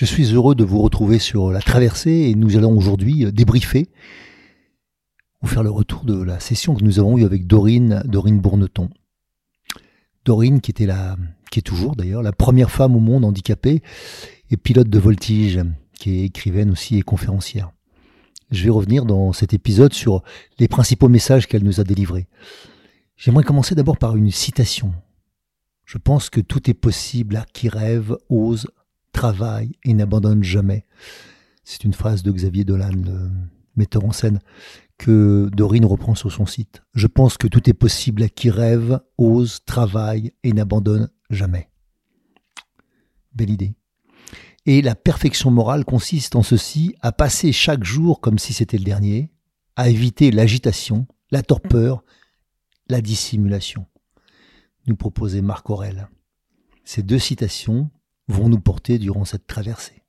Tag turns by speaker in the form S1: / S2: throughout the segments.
S1: Je suis heureux de vous retrouver sur la traversée et nous allons aujourd'hui euh, débriefer ou faire le retour de la session que nous avons eue avec Dorine, Dorine Bourneton. Dorine qui était la, qui est toujours d'ailleurs la première femme au monde handicapée et pilote de voltige, qui est écrivaine aussi et conférencière. Je vais revenir dans cet épisode sur les principaux messages qu'elle nous a délivrés. J'aimerais commencer d'abord par une citation. Je pense que tout est possible à qui rêve, ose, travaille et n'abandonne jamais. C'est une phrase de Xavier Dolan, le metteur en scène, que Dorine reprend sur son site. Je pense que tout est possible à qui rêve, ose, travaille et n'abandonne jamais. Belle idée. Et la perfection morale consiste en ceci, à passer chaque jour comme si c'était le dernier, à éviter l'agitation, la torpeur, la dissimulation. Nous proposait Marc Aurel. Ces deux citations vont nous porter durant cette traversée.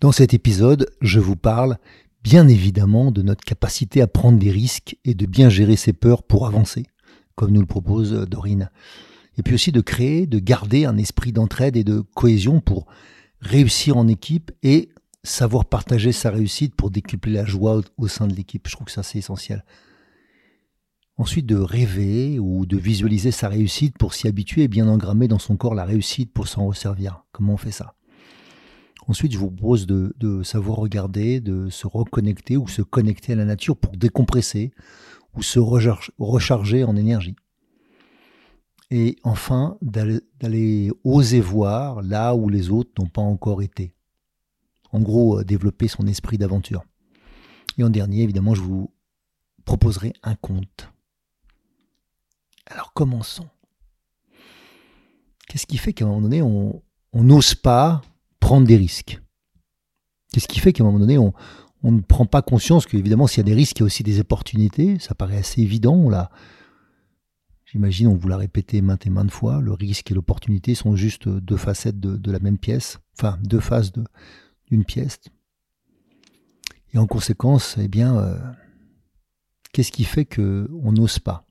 S1: Dans cet épisode, je vous parle bien évidemment de notre capacité à prendre des risques et de bien gérer ses peurs pour avancer, comme nous le propose Dorine. Et puis aussi de créer, de garder un esprit d'entraide et de cohésion pour réussir en équipe et savoir partager sa réussite pour décupler la joie au sein de l'équipe. Je trouve que ça c'est essentiel. Ensuite, de rêver ou de visualiser sa réussite pour s'y habituer et bien engrammer dans son corps la réussite pour s'en resservir. Comment on fait ça? Ensuite, je vous propose de, savoir regarder, de se reconnecter ou se connecter à la nature pour décompresser ou se recharger en énergie. Et enfin, d'aller oser voir là où les autres n'ont pas encore été. En gros, euh, développer son esprit d'aventure. Et en dernier, évidemment, je vous proposerai un conte. Alors commençons. Qu'est-ce qui fait qu'à un moment donné, on n'ose pas prendre des risques? Qu'est-ce qui fait qu'à un moment donné, on, ne prend pas conscience qu'évidemment, s'il y a des risques, il y a aussi des opportunités? Ça paraît assez évident. J'imagine, on vous l'a répété maintes et maintes fois, le risque et l'opportunité sont juste deux facettes de, la même pièce, enfin deux faces d'une pièce. Et en conséquence, eh bien, euh, qu'est-ce qui fait qu'on n'ose pas?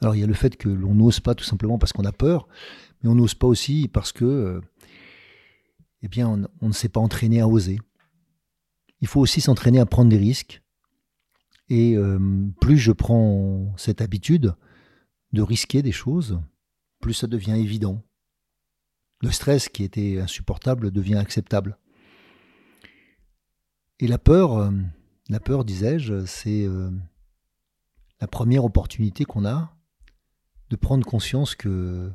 S1: Alors il y a le fait que l'on n'ose pas tout simplement parce qu'on a peur, mais on n'ose pas aussi parce que, euh, eh bien, on, ne s'est pas entraîné à oser. Il faut aussi s'entraîner à prendre des risques. Et euh, plus je prends cette habitude de risquer des choses, plus ça devient évident. Le stress qui était insupportable devient acceptable. Et la peur, euh, la peur, disais-je, c'est la première opportunité qu'on a de prendre conscience que,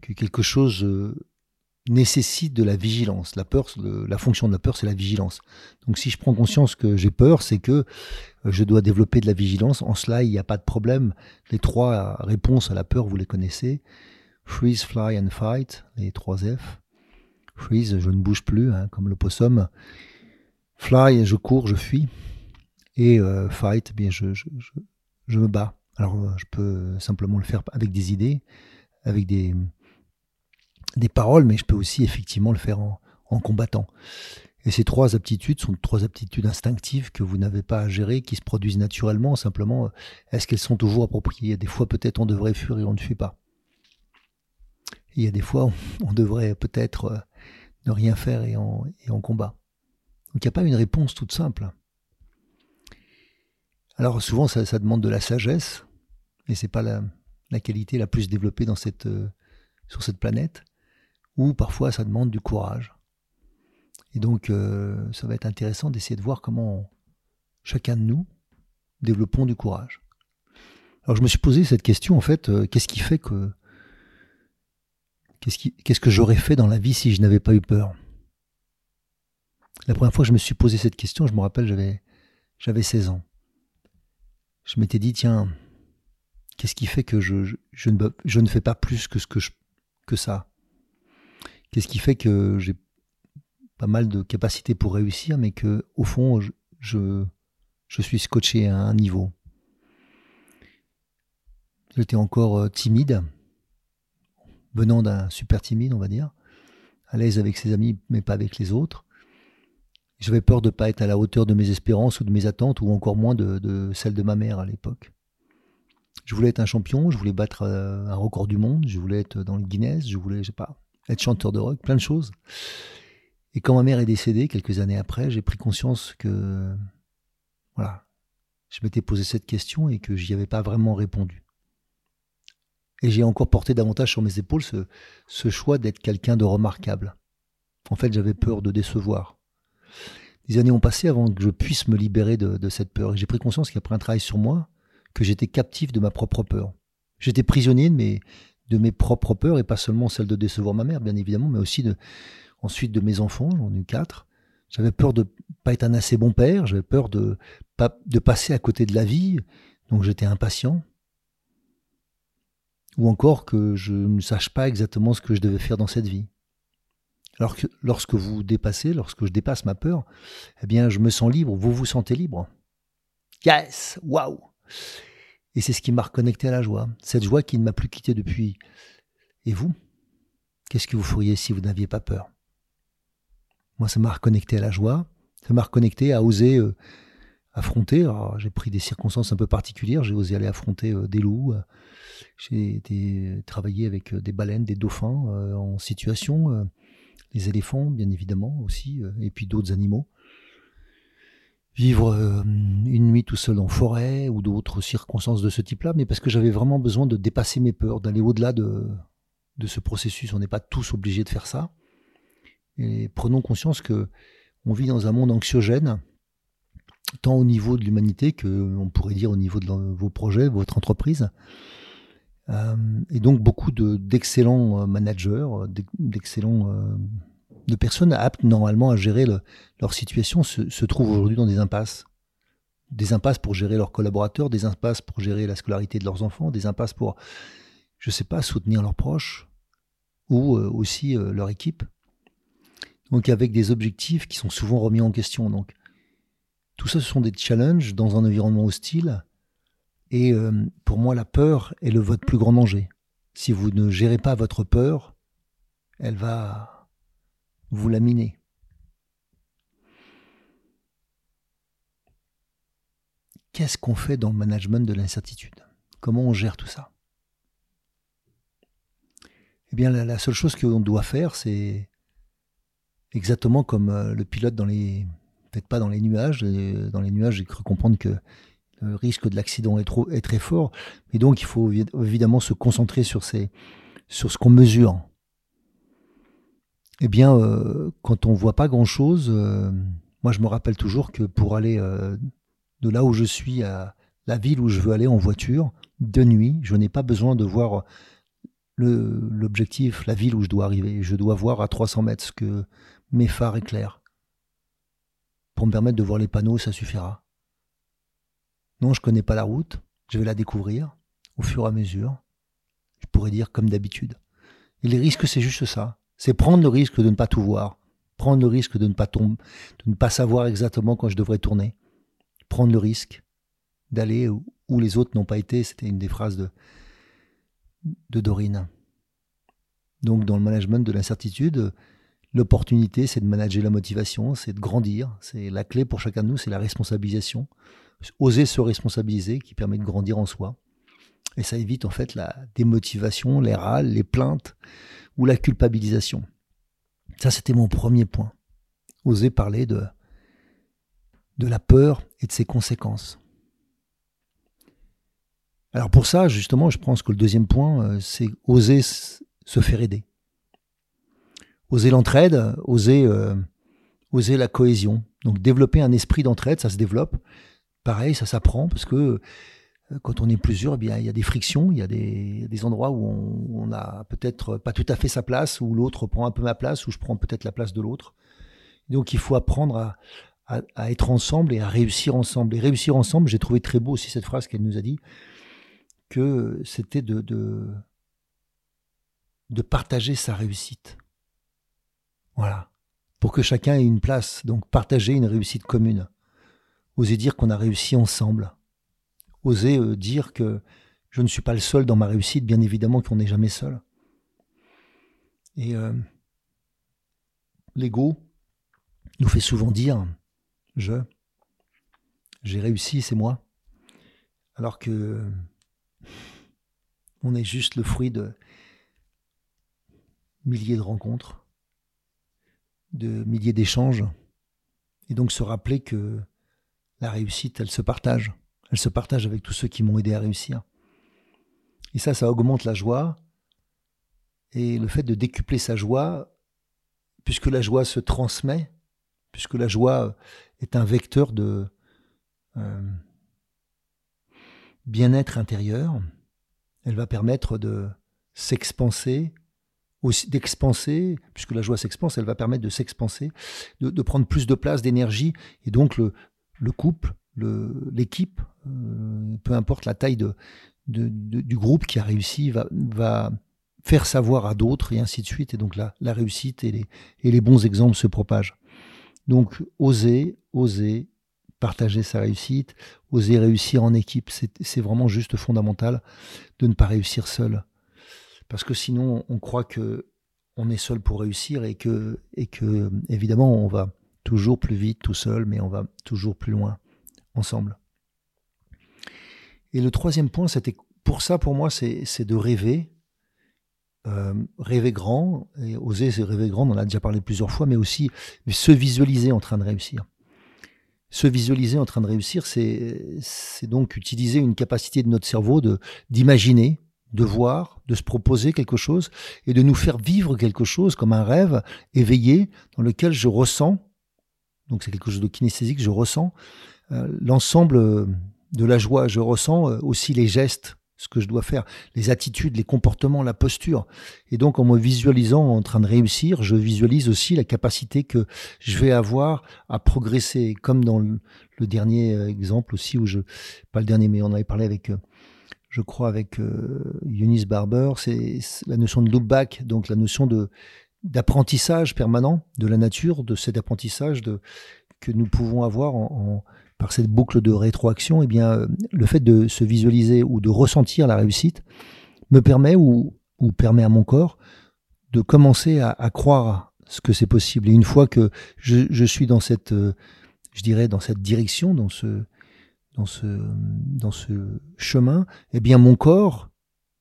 S1: que quelque chose euh, nécessite de la vigilance. La peur, la fonction de la peur, c'est la vigilance. Donc si je prends conscience que j'ai peur, c'est que euh, je dois développer de la vigilance. En cela, il n'y a pas de problème. Les trois réponses à la peur, vous les connaissez. Freeze, fly and fight, les trois F. Freeze, je ne bouge plus, hein, comme le possum. Fly, je cours, je fuis. Et euh, fight, eh bien je, je, je me bats. Alors, euh, je peux simplement le faire avec des idées, avec des, des paroles, mais je peux aussi effectivement le faire en, combattant. Et ces trois aptitudes sont trois aptitudes instinctives que vous n'avez pas à gérer, qui se produisent naturellement. Simplement, euh, est-ce qu'elles sont toujours appropriées? Des fois, peut-être, on devrait fuir et on ne fuit pas. Il y a des fois, on devrait peut-être euh, ne rien faire et en, et en combat. Donc, il n'y a pas une réponse toute simple. Alors souvent, ça, demande de la sagesse, et c'est pas la, qualité la plus développée euh, sur cette planète, ou parfois ça demande du courage. Et donc, euh, ça va être intéressant d'essayer de voir comment chacun de nous développons du courage. Alors, je me suis posé cette question, en fait, euh, qu'est-ce qui fait que. Qu'est-ce, que j'aurais fait dans la vie si je n'avais pas eu peur? La première fois que je me suis posé cette question, je me rappelle, j'avais 16 ans. Je m'étais dit, tiens, qu'est-ce qui fait que je, ne, fais pas plus que, ce que, que ça? Qu'est-ce qui fait que j'ai pas mal de capacités pour réussir, mais que au fond, je, je, suis scotché à un niveau? J'étais encore euh, timide, venant d'un super timide, on va dire, à l'aise avec ses amis, mais pas avec les autres. J'avais peur de ne pas être à la hauteur de mes espérances ou de mes attentes, ou encore moins de, celles de ma mère à l'époque. Je voulais être un champion, je voulais battre euh, un record du monde, je voulais être dans le Guinness, je voulais, je sais pas, être chanteur de rock, plein de choses. Et quand ma mère est décédée, quelques années après, j'ai pris conscience que, voilà, je m'étais posé cette question et que j'y avais pas vraiment répondu. Et j'ai encore porté davantage sur mes épaules ce, choix d'être quelqu'un de remarquable. En fait, j'avais peur de décevoir. Des années ont passé avant que je puisse me libérer de, cette peur. J'ai pris conscience qu'après un travail sur moi, que j'étais captif de ma propre peur. J'étais prisonnier de mes, de mes propres peurs, et pas seulement celle de décevoir ma mère, bien évidemment, mais aussi de, ensuite de mes enfants, j'en ai eu quatre. J'avais peur de pas être un assez bon père, j'avais peur de, de passer à côté de la vie, donc j'étais impatient. Ou encore que je ne sache pas exactement ce que je devais faire dans cette vie. Alors que lorsque vous dépassez, lorsque je dépasse ma peur, eh bien je me sens libre, vous vous sentez libre. Yes, waouh! Et c'est ce qui m'a reconnecté à la joie, cette joie qui ne m'a plus quitté depuis. Et vous? Qu'est-ce que vous feriez si vous n'aviez pas peur? Moi, ça m'a reconnecté à la joie, ça m'a reconnecté à oser euh, affronter. J'ai pris des circonstances un peu particulières, j'ai osé aller affronter euh, des loups, euh, j'ai été travailler avec des baleines, des dauphins en situation, les éléphants, bien évidemment aussi, et puis d'autres animaux. Vivre une nuit tout seul en forêt ou d'autres circonstances de ce type-là, mais parce que j'avais vraiment besoin de dépasser mes peurs, d'aller au-delà de, de ce processus. On n'est pas tous obligés de faire ça. Et prenons conscience que on vit dans un monde anxiogène, tant au niveau de l'humanité que, on pourrait dire, au niveau de vos projets, votre entreprise. Euh, et donc beaucoup d'excellents euh, managers, d'excellents euh, de personnes aptes normalement à gérer leur situation se, se trouvent aujourd'hui dans des impasses. Des impasses pour gérer leurs collaborateurs, des impasses pour gérer la scolarité de leurs enfants, des impasses pour, je ne sais pas, soutenir leurs proches ou aussi leur équipe donc avec des objectifs qui sont souvent remis en question. Donc tout ça, ce sont des challenges dans un environnement hostile. Et euh, pour moi, la peur est le votre plus grand danger. Si vous ne gérez pas votre peur, elle va vous laminer. Qu'est-ce qu'on fait dans le management de l'incertitude? Comment on gère tout ça? Eh bien, la, la seule chose qu'on doit faire, c'est exactement comme euh, le pilote dans les, peut-être pas dans les nuages. Dans les nuages, j'ai cru comprendre que le risque de l'accident est, très fort. Et donc, il faut évidemment se concentrer sur, ce qu'on mesure. Eh bien, euh, quand on voit pas grand-chose, euh, moi je me rappelle toujours que pour aller de là où je suis à la ville où je veux aller en voiture, de nuit, je n'ai pas besoin de voir l'objectif, la ville où je dois arriver. Je dois voir à 300 mètres ce que mes phares éclairent. Pour me permettre de voir les panneaux, ça suffira. Non, je connais pas la route, je vais la découvrir au fur et à mesure. Je pourrais dire comme d'habitude. Et les risques, c'est juste ça. C'est prendre le risque de ne pas tout voir, prendre le risque de ne pas tomber, de ne pas savoir exactement quand je devrais tourner, prendre le risque d'aller où les autres n'ont pas été. C'était une des phrases de, de Dorine. Donc, dans le management de l'incertitude, L'opportunité, c'est de manager la motivation, c'est de grandir. C'est la clé pour chacun de nous, c'est la responsabilisation. Oser se responsabiliser qui permet de grandir en soi. Et ça évite en fait la démotivation, les râles, les plaintes ou la culpabilisation. Ça, c'était mon premier point. Oser parler de, de la peur et de ses conséquences. Alors pour ça, justement, je pense que le deuxième point, euh, c'est oser se faire aider. Oser l'entraide, oser, euh, oser la cohésion. Donc développer un esprit d'entraide, ça se développe. Pareil, ça s'apprend parce que euh, quand on est plusieurs, eh bien, il y a des frictions, il y a des, des endroits où on, n'a peut-être pas tout à fait sa place, où l'autre prend un peu ma place, où je prends peut-être la place de l'autre. Donc il faut apprendre à, à, être ensemble et à réussir ensemble. Et réussir ensemble, j'ai trouvé très beau aussi cette phrase qu'elle nous a dit, que c'était de, de, de partager sa réussite. Voilà. Pour que chacun ait une place. Donc partager une réussite commune. Oser dire qu'on a réussi ensemble. Oser euh, dire que je ne suis pas le seul dans ma réussite, bien évidemment qu'on n'est jamais seul. Et euh, l'ego nous fait souvent dire je, j'ai réussi, c'est moi. Alors que on est juste le fruit de milliers de rencontres, de milliers d'échanges. Et donc se rappeler que la réussite, elle se partage. Elle se partage avec tous ceux qui m'ont aidé à réussir. Et ça, ça augmente la joie. Et le fait de décupler sa joie, puisque la joie se transmet, puisque la joie est un vecteur de euh, bien-être intérieur, elle va permettre de s'expanser, d'expanser, puisque la joie s'expanse, elle va permettre de s'expanser, de, prendre plus de place, d'énergie, et donc le, le couple, l'équipe, euh, peu importe la taille de, du groupe qui a réussi, va, va faire savoir à d'autres, et ainsi de suite, et donc la, la réussite et les, et les bons exemples se propagent. Donc oser, oser partager sa réussite, oser réussir en équipe, c'est vraiment juste fondamental de ne pas réussir seul. Parce que sinon, on croit que on est seul pour réussir et que, et que évidemment, on va toujours plus vite tout seul, mais on va toujours plus loin ensemble. Et le troisième point, c'était pour ça, pour moi, c'est de rêver, euh, rêver grand, et oser c'est rêver grand, on en a déjà parlé plusieurs fois, mais aussi se visualiser en train de réussir. Se visualiser en train de réussir, c'est donc utiliser une capacité de notre cerveau d'imaginer, de voir, de se proposer quelque chose et de nous faire vivre quelque chose comme un rêve éveillé dans lequel je ressens, donc c'est quelque chose de kinesthésique, je ressens euh, l'ensemble de la joie, je ressens euh, aussi les gestes ce que je dois faire, les attitudes, les comportements, la posture. Et donc en me visualisant en train de réussir, je visualise aussi la capacité que je vais avoir à progresser, comme dans le, dernier euh, exemple aussi, où pas le dernier, mais on avait parlé avec, euh, je crois, avec euh, Eunice Barber, c'est la notion de look back, donc la notion d'apprentissage permanent de la nature, de cet apprentissage que nous pouvons avoir par cette boucle de rétroaction, eh bien, euh, le fait de se visualiser ou de ressentir la réussite me permet ou, permet à mon corps de commencer à, croire ce que c'est possible. Et une fois que je, suis dans cette, euh, je dirais, dans cette direction, dans ce, dans ce, dans ce chemin, eh bien, mon corps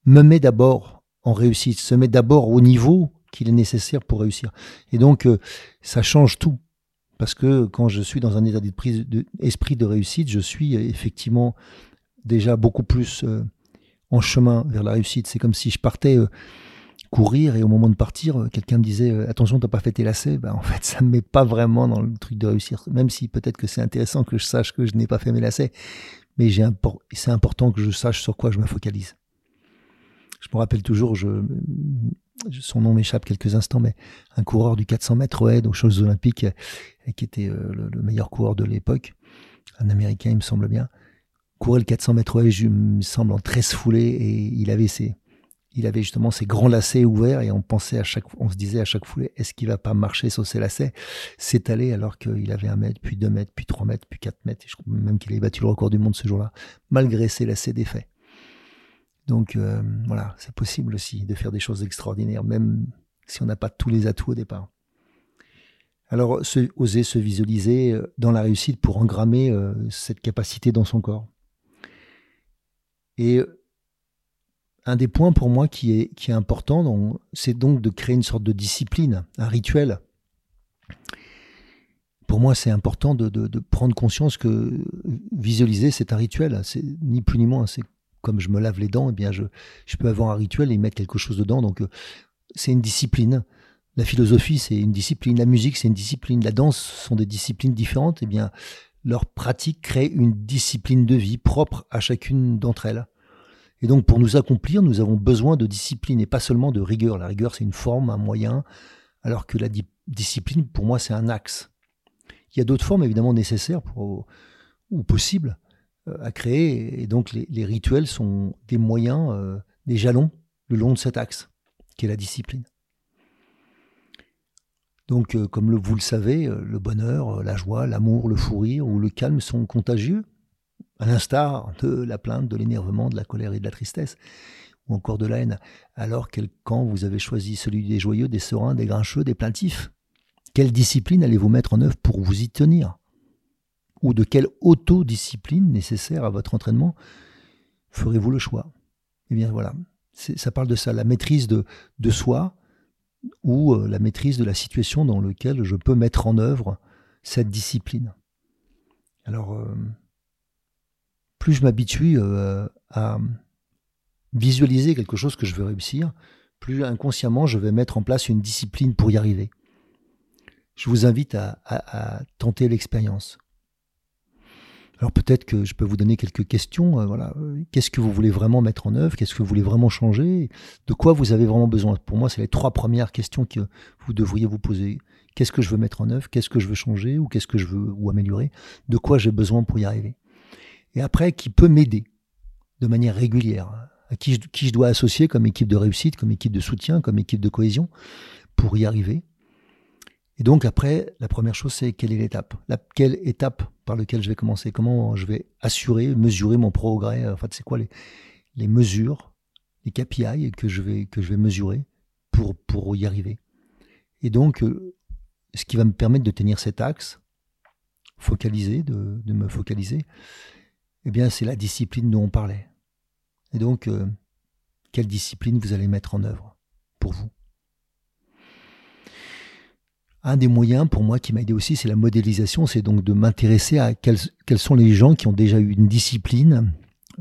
S1: me met d'abord en réussite, se met d'abord au niveau qu'il est nécessaire pour réussir. Et donc, euh, ça change tout. Parce que quand je suis dans un état d'esprit de, réussite, je suis effectivement déjà beaucoup plus euh, en chemin vers la réussite. C'est comme si je partais euh, courir et au moment de partir, euh, quelqu'un me disait attention, t'as pas fait tes lacets. Ben, en fait, ça me met pas vraiment dans le truc de réussir. Même si peut-être que c'est intéressant que je sache que je n'ai pas fait mes lacets, mais c'est important que je sache sur quoi je me focalise. Je me rappelle toujours, je, son nom m'échappe quelques instants, mais un coureur du 400 mètres aide aux Jeux Olympiques, euh, qui était euh, le, meilleur coureur de l'époque, un Américain, il me semble bien, courait le 400 mètres haies, il me semble, en 13 foulées, et il avait ses, il avait justement ses grands lacets ouverts, et on pensait à chaque, on se disait à chaque foulée, est-ce qu'il va pas marcher sur ses lacets, s'étaler alors qu'il avait un mètre, puis deux mètres, puis trois mètres, puis quatre mètres, je crois même qu'il avait battu le record du monde ce jour-là, malgré ses lacets défaits. Donc euh, voilà, c'est possible aussi de faire des choses extraordinaires, même si on n'a pas tous les atouts au départ. Alors, oser se visualiser euh, dans la réussite pour engrammer euh, cette capacité dans son corps. Et un des points pour moi qui est, important, c'est donc de créer une sorte de discipline, un rituel. Pour moi, c'est important de, prendre conscience que visualiser, c'est un rituel. C'est ni plus ni moins. C'est comme je me lave les dents, eh bien je, je peux avoir un rituel et mettre quelque chose dedans. Donc euh, c'est une discipline. La philosophie, c'est une discipline. La musique, c'est une discipline. La danse sont des disciplines différentes. Eh bien, leur pratique crée une discipline de vie propre à chacune d'entre elles. Et donc, pour nous accomplir, nous avons besoin de discipline et pas seulement de rigueur. La rigueur, c'est une forme, un moyen, alors que la discipline, pour moi, c'est un axe. Il y a d'autres formes, évidemment, nécessaires pour, ou possibles euh, à créer. Et donc, les, rituels sont des moyens, euh, des jalons le long de cet axe, qui est la discipline. Donc, euh, comme vous le savez, le bonheur, la joie, l'amour, le fou rire ou le calme sont contagieux à l'instar de la plainte, de l'énervement, de la colère et de la tristesse, ou encore de la haine. Alors, quel camp vous avez choisi? Celui des joyeux, des sereins, des grincheux, des plaintifs? Quelle discipline allez-vous mettre en œuvre pour vous y tenir? Ou de quelle autodiscipline nécessaire à votre entraînement ferez-vous le choix? Eh bien voilà, ça parle de ça, la maîtrise de, de soi ou euh, la maîtrise de la situation dans laquelle je peux mettre en œuvre cette discipline. Alors, euh, plus je m'habitue euh, à visualiser quelque chose que je veux réussir, plus inconsciemment je vais mettre en place une discipline pour y arriver. Je vous invite à, tenter l'expérience. Alors peut-être que je peux vous donner quelques questions. Euh, qu'est-ce que vous voulez vraiment mettre en œuvre? Qu'est-ce que vous voulez vraiment changer? De quoi vous avez vraiment besoin? Pour moi, c'est les trois premières questions que vous devriez vous poser. Qu'est-ce que je veux mettre en œuvre? Qu'est-ce que je veux changer? Ou qu'est-ce que je veux ou améliorer? De quoi j'ai besoin pour y arriver? Et après qui peut m'aider de manière régulière, à qui je, qui je dois associer comme équipe de réussite, comme équipe de soutien, comme équipe de cohésion pour y arriver. Et donc après, la première chose, c'est quelle est l'étape? Quelle étape par laquelle je vais commencer? Comment je vais assurer, mesurer mon progrès? En fait, c'est quoi les, les mesures, les KPI que je vais, que je vais mesurer pour, pour y arriver? Et donc, euh, ce qui va me permettre de tenir cet axe, focaliser, de, de me focaliser, eh bien, c'est la discipline dont on parlait. Et donc, euh, quelle discipline vous allez mettre en œuvre pour vous? Un des moyens pour moi qui m'a aidé aussi, c'est la modélisation, c'est donc de m'intéresser à quels, sont les gens qui ont déjà eu une discipline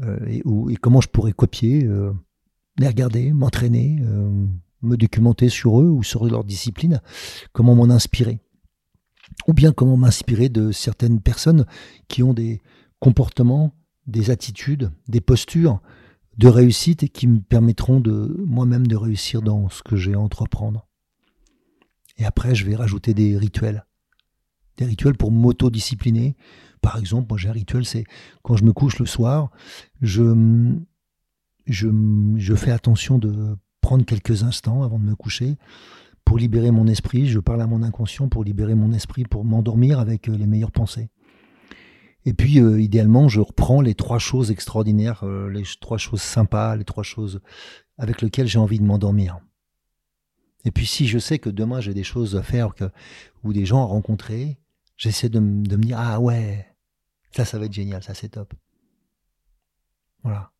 S1: euh, et, comment je pourrais copier, euh, les regarder, m'entraîner, me documenter sur eux ou sur leur discipline, comment m'en inspirer. Ou bien comment m'inspirer de certaines personnes qui ont des, comportements, des attitudes, des postures de réussite qui me permettront de moi-même de réussir dans ce que j'ai à entreprendre. Et après, je vais rajouter des rituels. Des rituels pour m'autodiscipliner. Par exemple, moi j'ai un rituel, c'est quand je me couche le soir, je, je, je fais attention de prendre quelques instants avant de me coucher pour libérer mon esprit. Je parle à mon inconscient pour libérer mon esprit, pour m'endormir avec les meilleures pensées. Et puis, euh, idéalement, je reprends les trois choses extraordinaires, euh, les trois choses sympas, les trois choses avec lesquelles j'ai envie de m'endormir. Et puis, si je sais que demain j'ai des choses à faire ou des gens à rencontrer, j'essaie de, me dire ah ouais, ça, ça va être génial, ça c'est top. Voilà.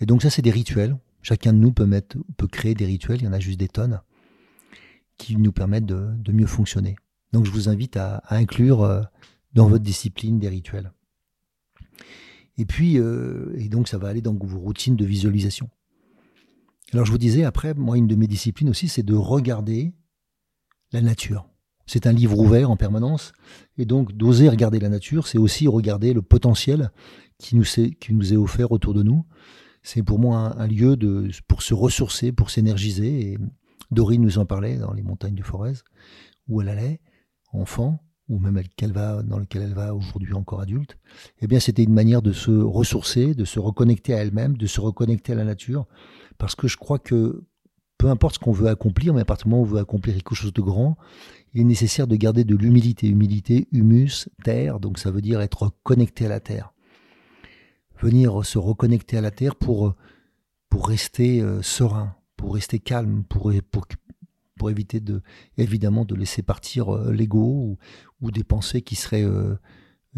S1: Et donc ça, c'est des rituels. Chacun de nous peut mettre, peut créer des rituels. Il y en a juste des tonnes qui nous permettent de, mieux fonctionner. Donc je vous invite à, à inclure euh, dans votre discipline des rituels. Et puis, euh, et donc ça va aller dans vos routines de visualisation. Alors je vous disais, après, moi, une de mes disciplines aussi, c'est de regarder la nature. C'est un livre ouvert en permanence, et donc d'oser regarder la nature, c'est aussi regarder le potentiel qui nous, est, qui nous est offert autour de nous. C'est pour moi un, lieu de, pour se ressourcer, pour s'énergiser. Et Dorine nous en parlait dans les montagnes du Forez, où elle allait, enfant, ou même dans lequel elle va aujourd'hui encore adulte, eh bien c'était une manière de se ressourcer, de se reconnecter à elle-même, de se reconnecter à la nature, parce que je crois que peu importe ce qu'on veut accomplir, mais à partir du moment où on veut accomplir quelque chose de grand, il est nécessaire de garder de l'humilité. Humilité, humus, terre, donc ça veut dire être connecté à la terre. Venir se reconnecter à la terre pour, pour rester euh, serein, pour rester calme, pour, pour éviter de, évidemment de laisser partir euh, l'ego ou, des pensées qui seraient euh,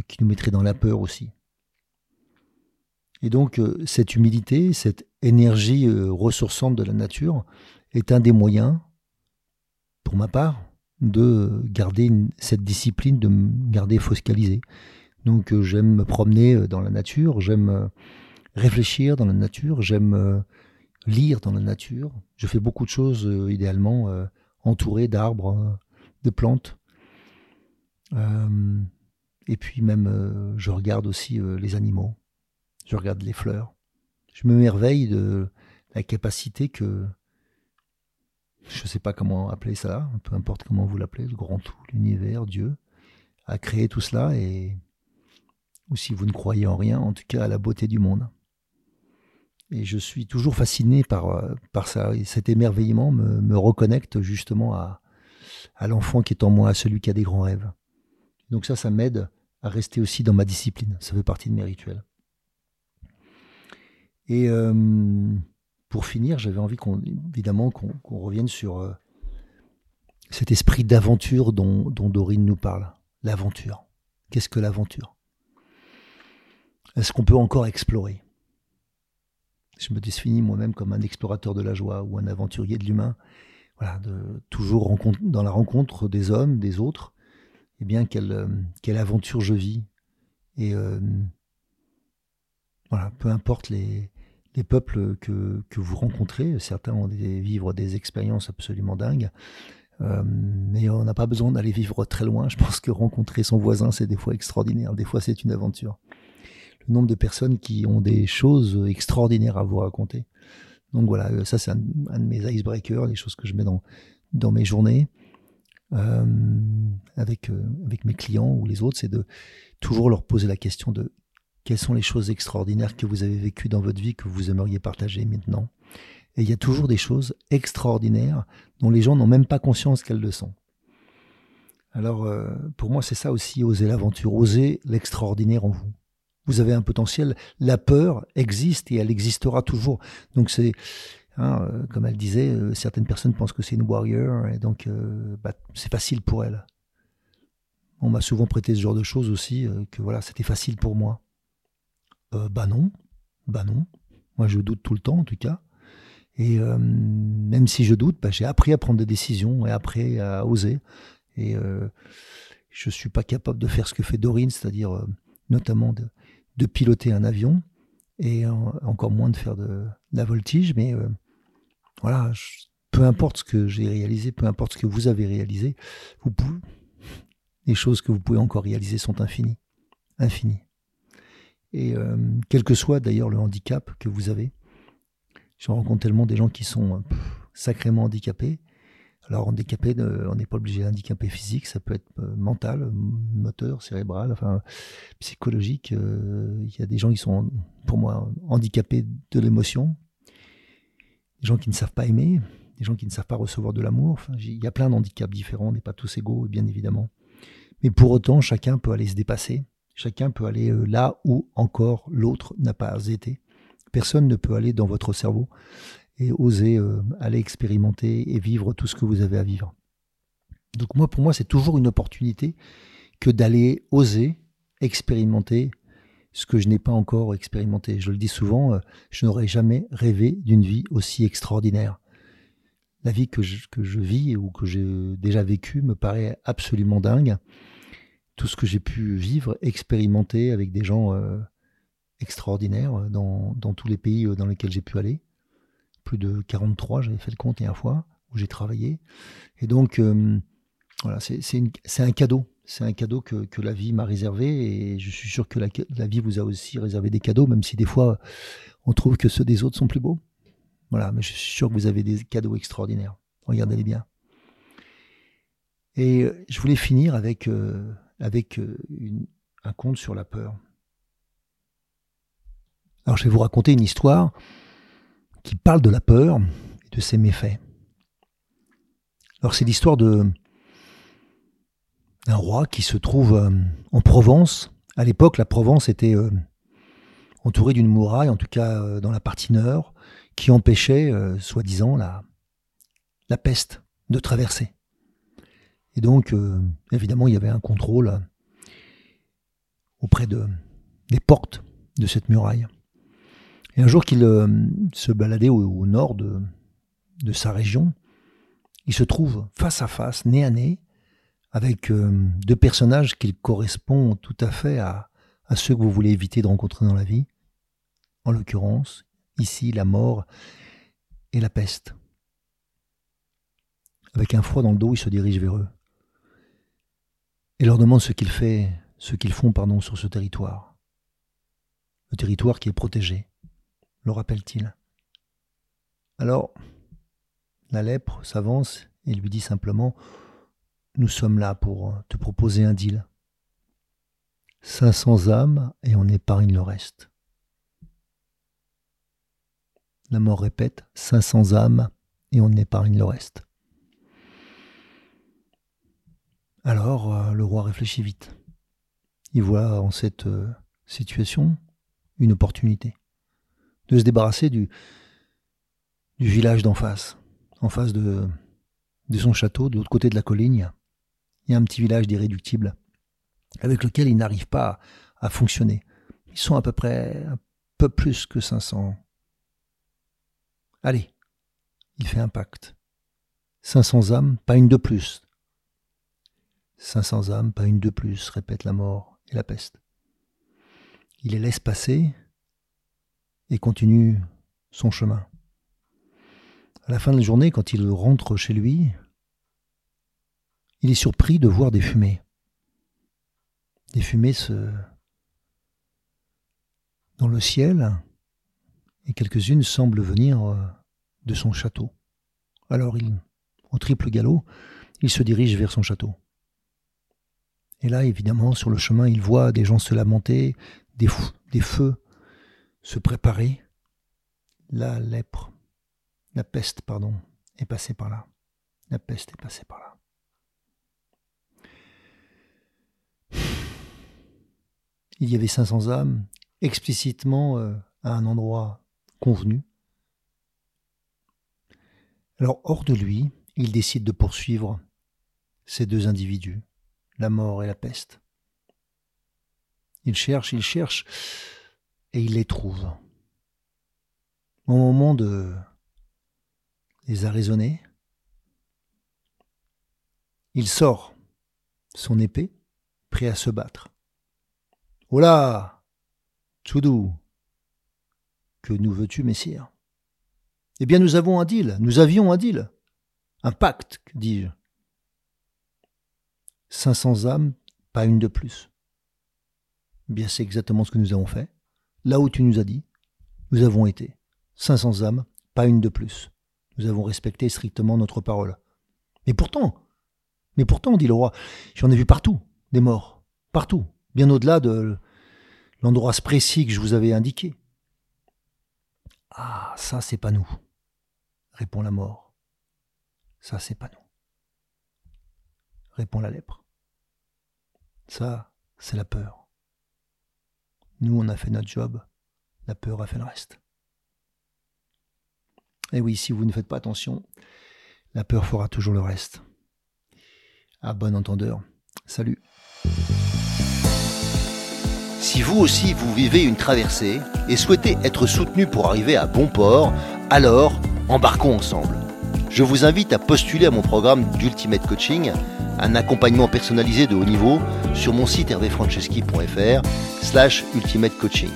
S1: qui nous mettraient dans la peur aussi. Et donc euh, cette humilité, cette énergie ressourçante de la nature est un des moyens, pour ma part, de garder cette discipline, de me garder focalisé. Donc j'aime me promener dans la nature, j'aime réfléchir dans la nature, j'aime lire dans la nature. Je fais beaucoup de choses, euh, idéalement, euh, entouré d'arbres, de plantes. et puis même, je regarde aussi les animaux. Je regarde les fleurs. Je me merveille de la capacité que, je ne sais pas comment appeler ça, peu importe comment vous l'appelez, le grand tout, l'univers, Dieu, a créé tout cela et ou si vous ne croyez en rien, en tout cas à la beauté du monde. Et je suis toujours fasciné par, euh, par ça. Et cet émerveillement me, reconnecte justement à, à l'enfant qui est en moi, à celui qui a des grands rêves. Donc ça, ça m'aide à rester aussi dans ma discipline. Ça fait partie de mes rituels. Et euh, pour finir, j'avais envie qu'on, évidemment qu'on revienne sur euh, cet esprit d'aventure dont, dont Dorine nous parle. L'aventure. Qu'est-ce que l'aventure? Est-ce qu'on peut encore explorer? Je me définis moi-même comme un explorateur de la joie ou un aventurier de l'humain. Voilà, toujours dans la rencontre des hommes, des autres. Eh bien, quelle, euh, quelle aventure je vis. Et euh, voilà, peu importe les, les peuples que, que, vous rencontrez, certains ont des, vivre des expériences absolument dingues. Euh, mais on n'a pas besoin d'aller vivre très loin. Je pense que rencontrer son voisin, c'est des fois extraordinaire. Des fois, c'est une aventure nombre de personnes qui ont des choses extraordinaires à vous raconter. Donc voilà, euh, ça c'est un, de mes icebreakers, les choses que je mets dans, dans mes journées euh, avec, euh, avec mes clients ou les autres, c'est de toujours leur poser la question de quelles sont les choses extraordinaires que vous avez vécues dans votre vie que vous aimeriez partager maintenant. Et il y a toujours des choses extraordinaires dont les gens n'ont même pas conscience qu'elles le sont. Alors pour moi c'est ça aussi, oser l'aventure, oser l'extraordinaire en vous vous avez un potentiel. La peur existe et elle existera toujours. Donc c'est, hein, euh, comme elle disait, euh, certaines personnes pensent que c'est une warrior et donc euh, bah, c'est facile pour elle. On m'a souvent prêté ce genre de choses aussi, que voilà, c'était facile pour moi. bah non, bah non. Moi je doute tout le temps en tout cas. Et même si je doute, bah, j'ai appris à prendre des décisions et appris à oser. Et je suis pas capable de faire ce que fait Dorine, c'est-à-dire notamment de, de piloter un avion et encore moins de faire de, la voltige. Mais euh, voilà, peu importe ce que j'ai réalisé, peu importe ce que vous avez réalisé, les choses que vous pouvez encore réaliser sont infinies. Infinies. Et euh, quel que soit d'ailleurs le handicap que vous avez, je rencontre tellement des gens qui sont sacrément handicapés alors handicapé, on n'est pas obligé d'handicaper physique, ça peut être euh, mental, moteur, cérébral, enfin psychologique. Euh, il y a des gens qui sont, pour moi, handicapés de l'émotion, des gens qui ne savent pas aimer, des gens qui ne savent pas recevoir de l'amour. il y a plein d'handicaps différents, on n'est pas tous égaux, bien évidemment. Mais pour autant, chacun peut aller se dépasser, chacun peut aller euh, là où encore l'autre n'a pas été. Personne ne peut aller dans votre cerveau et oser euh, aller expérimenter et vivre tout ce que vous avez à vivre. Donc moi, pour moi, c'est toujours une opportunité que d'aller oser expérimenter ce que je n'ai pas encore expérimenté. Je le dis souvent, euh, je n'aurais jamais rêvé d'une vie aussi extraordinaire. La vie que je, vis ou que j'ai déjà vécue me paraît absolument dingue. Tout ce que j'ai pu vivre, expérimenter avec des gens euh, extraordinaires dans, dans, tous les pays dans lesquels j'ai pu aller plus de 43, j'avais fait le compte hier fois, où j'ai travaillé. Et donc, euh, voilà, c'est un cadeau. C'est un cadeau que, la vie m'a réservé et je suis sûr que la, vie vous a aussi réservé des cadeaux, même si des fois on trouve que ceux des autres sont plus beaux. Voilà, mais je suis sûr que vous avez des cadeaux extraordinaires. Regardez-les bien. Et euh, je voulais finir avec, euh, avec un conte sur la peur. Alors je vais vous raconter une histoire qui parle de la peur et de ses méfaits. Alors c'est l'histoire d'un roi qui se trouve euh, en Provence. À l'époque, la Provence était euh, entourée d'une muraille, en tout cas euh, dans la partie nord, qui empêchait, soi-disant, la, la peste de traverser. Et donc, évidemment, il y avait un contrôle auprès de, des portes de cette muraille. Et un jour qu'il euh, se baladait au, nord de, sa région, il se trouve face à face, nez à nez, avec euh, deux personnages qui correspondent tout à fait à, ceux que vous voulez éviter de rencontrer dans la vie. En l'occurrence, ici, la mort et la peste. Avec un froid dans le dos, il se dirige vers eux et leur demande ce qu'ils font sur ce territoire. Le territoire qui est protégé, le rappelle-t-il. Alors, la lèpre s'avance et lui dit simplement Nous sommes là pour te proposer un deal. 500 âmes et on épargne le reste. La mort répète 500 âmes et on épargne le reste. Alors euh, le roi réfléchit vite. Il voit en cette euh, situation une opportunité de se débarrasser du, village d'en face, en face de, son château, de l'autre côté de la colline. Il y a un petit village d'irréductibles avec lequel il n'arrive pas à fonctionner. Ils sont à peu près un peu plus que 500. Allez, il fait un pacte. 500 âmes, pas une de plus, 500 âmes, pas une de plus, répète la mort et la peste. Il les laisse passer et continue son chemin. À la fin de la journée, quand il rentre chez lui, il est surpris de voir des fumées. Des fumées se... dans le ciel, et quelques-unes semblent venir euh, de son château. Alors il, au triple galop, il se dirige vers son château. Et là, évidemment, sur le chemin, il voit des gens se lamenter, des, des feux se préparer. La lèpre, la peste, pardon, est passée par là. La peste est passée par là. Il y avait 500 âmes, explicitement euh, à un endroit convenu. Alors, hors de lui, il décide de poursuivre ces deux individus la mort et la peste. Il cherche, il cherche, et il les trouve. Au moment de les arraisonner, il sort son épée, prêt à se battre. Oh là Tchoudou Que nous veux-tu, messire? Eh bien, nous avons un deal, nous avions un deal. Un pacte, dis-je. 500 âmes, pas une de plus. Bien, c'est exactement ce que nous avons fait. Là où tu nous as dit, nous avons été. 500 âmes, pas une de plus. Nous avons respecté strictement notre parole. Mais pourtant, mais pourtant, dit le roi, j'en ai vu partout, des morts. Partout. Bien au-delà de l'endroit précis que je vous avais indiqué. Ah, ça, c'est pas nous, répond la mort. Ça, c'est pas nous répond la lèpre. Ça, c'est la peur. Nous, on a fait notre job, la peur a fait le reste. Et oui, si vous ne faites pas attention, la peur fera toujours le reste. À bon entendeur, salut.
S2: Si vous aussi vous vivez une traversée et souhaitez être soutenu pour arriver à bon port, alors embarquons ensemble. Je vous invite à postuler à mon programme d'Ultimate Coaching un accompagnement personnalisé de haut niveau sur mon site hervéfranceschi.fr slash ultimate coaching.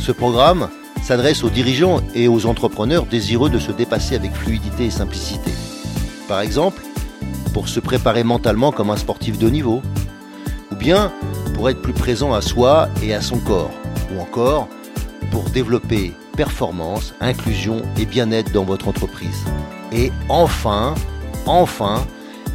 S2: Ce programme s'adresse aux dirigeants et aux entrepreneurs désireux de se dépasser avec fluidité et simplicité. Par exemple, pour se préparer mentalement comme un sportif de haut niveau, ou bien pour être plus présent à soi et à son corps, ou encore pour développer performance, inclusion et bien-être dans votre entreprise. Et enfin, enfin,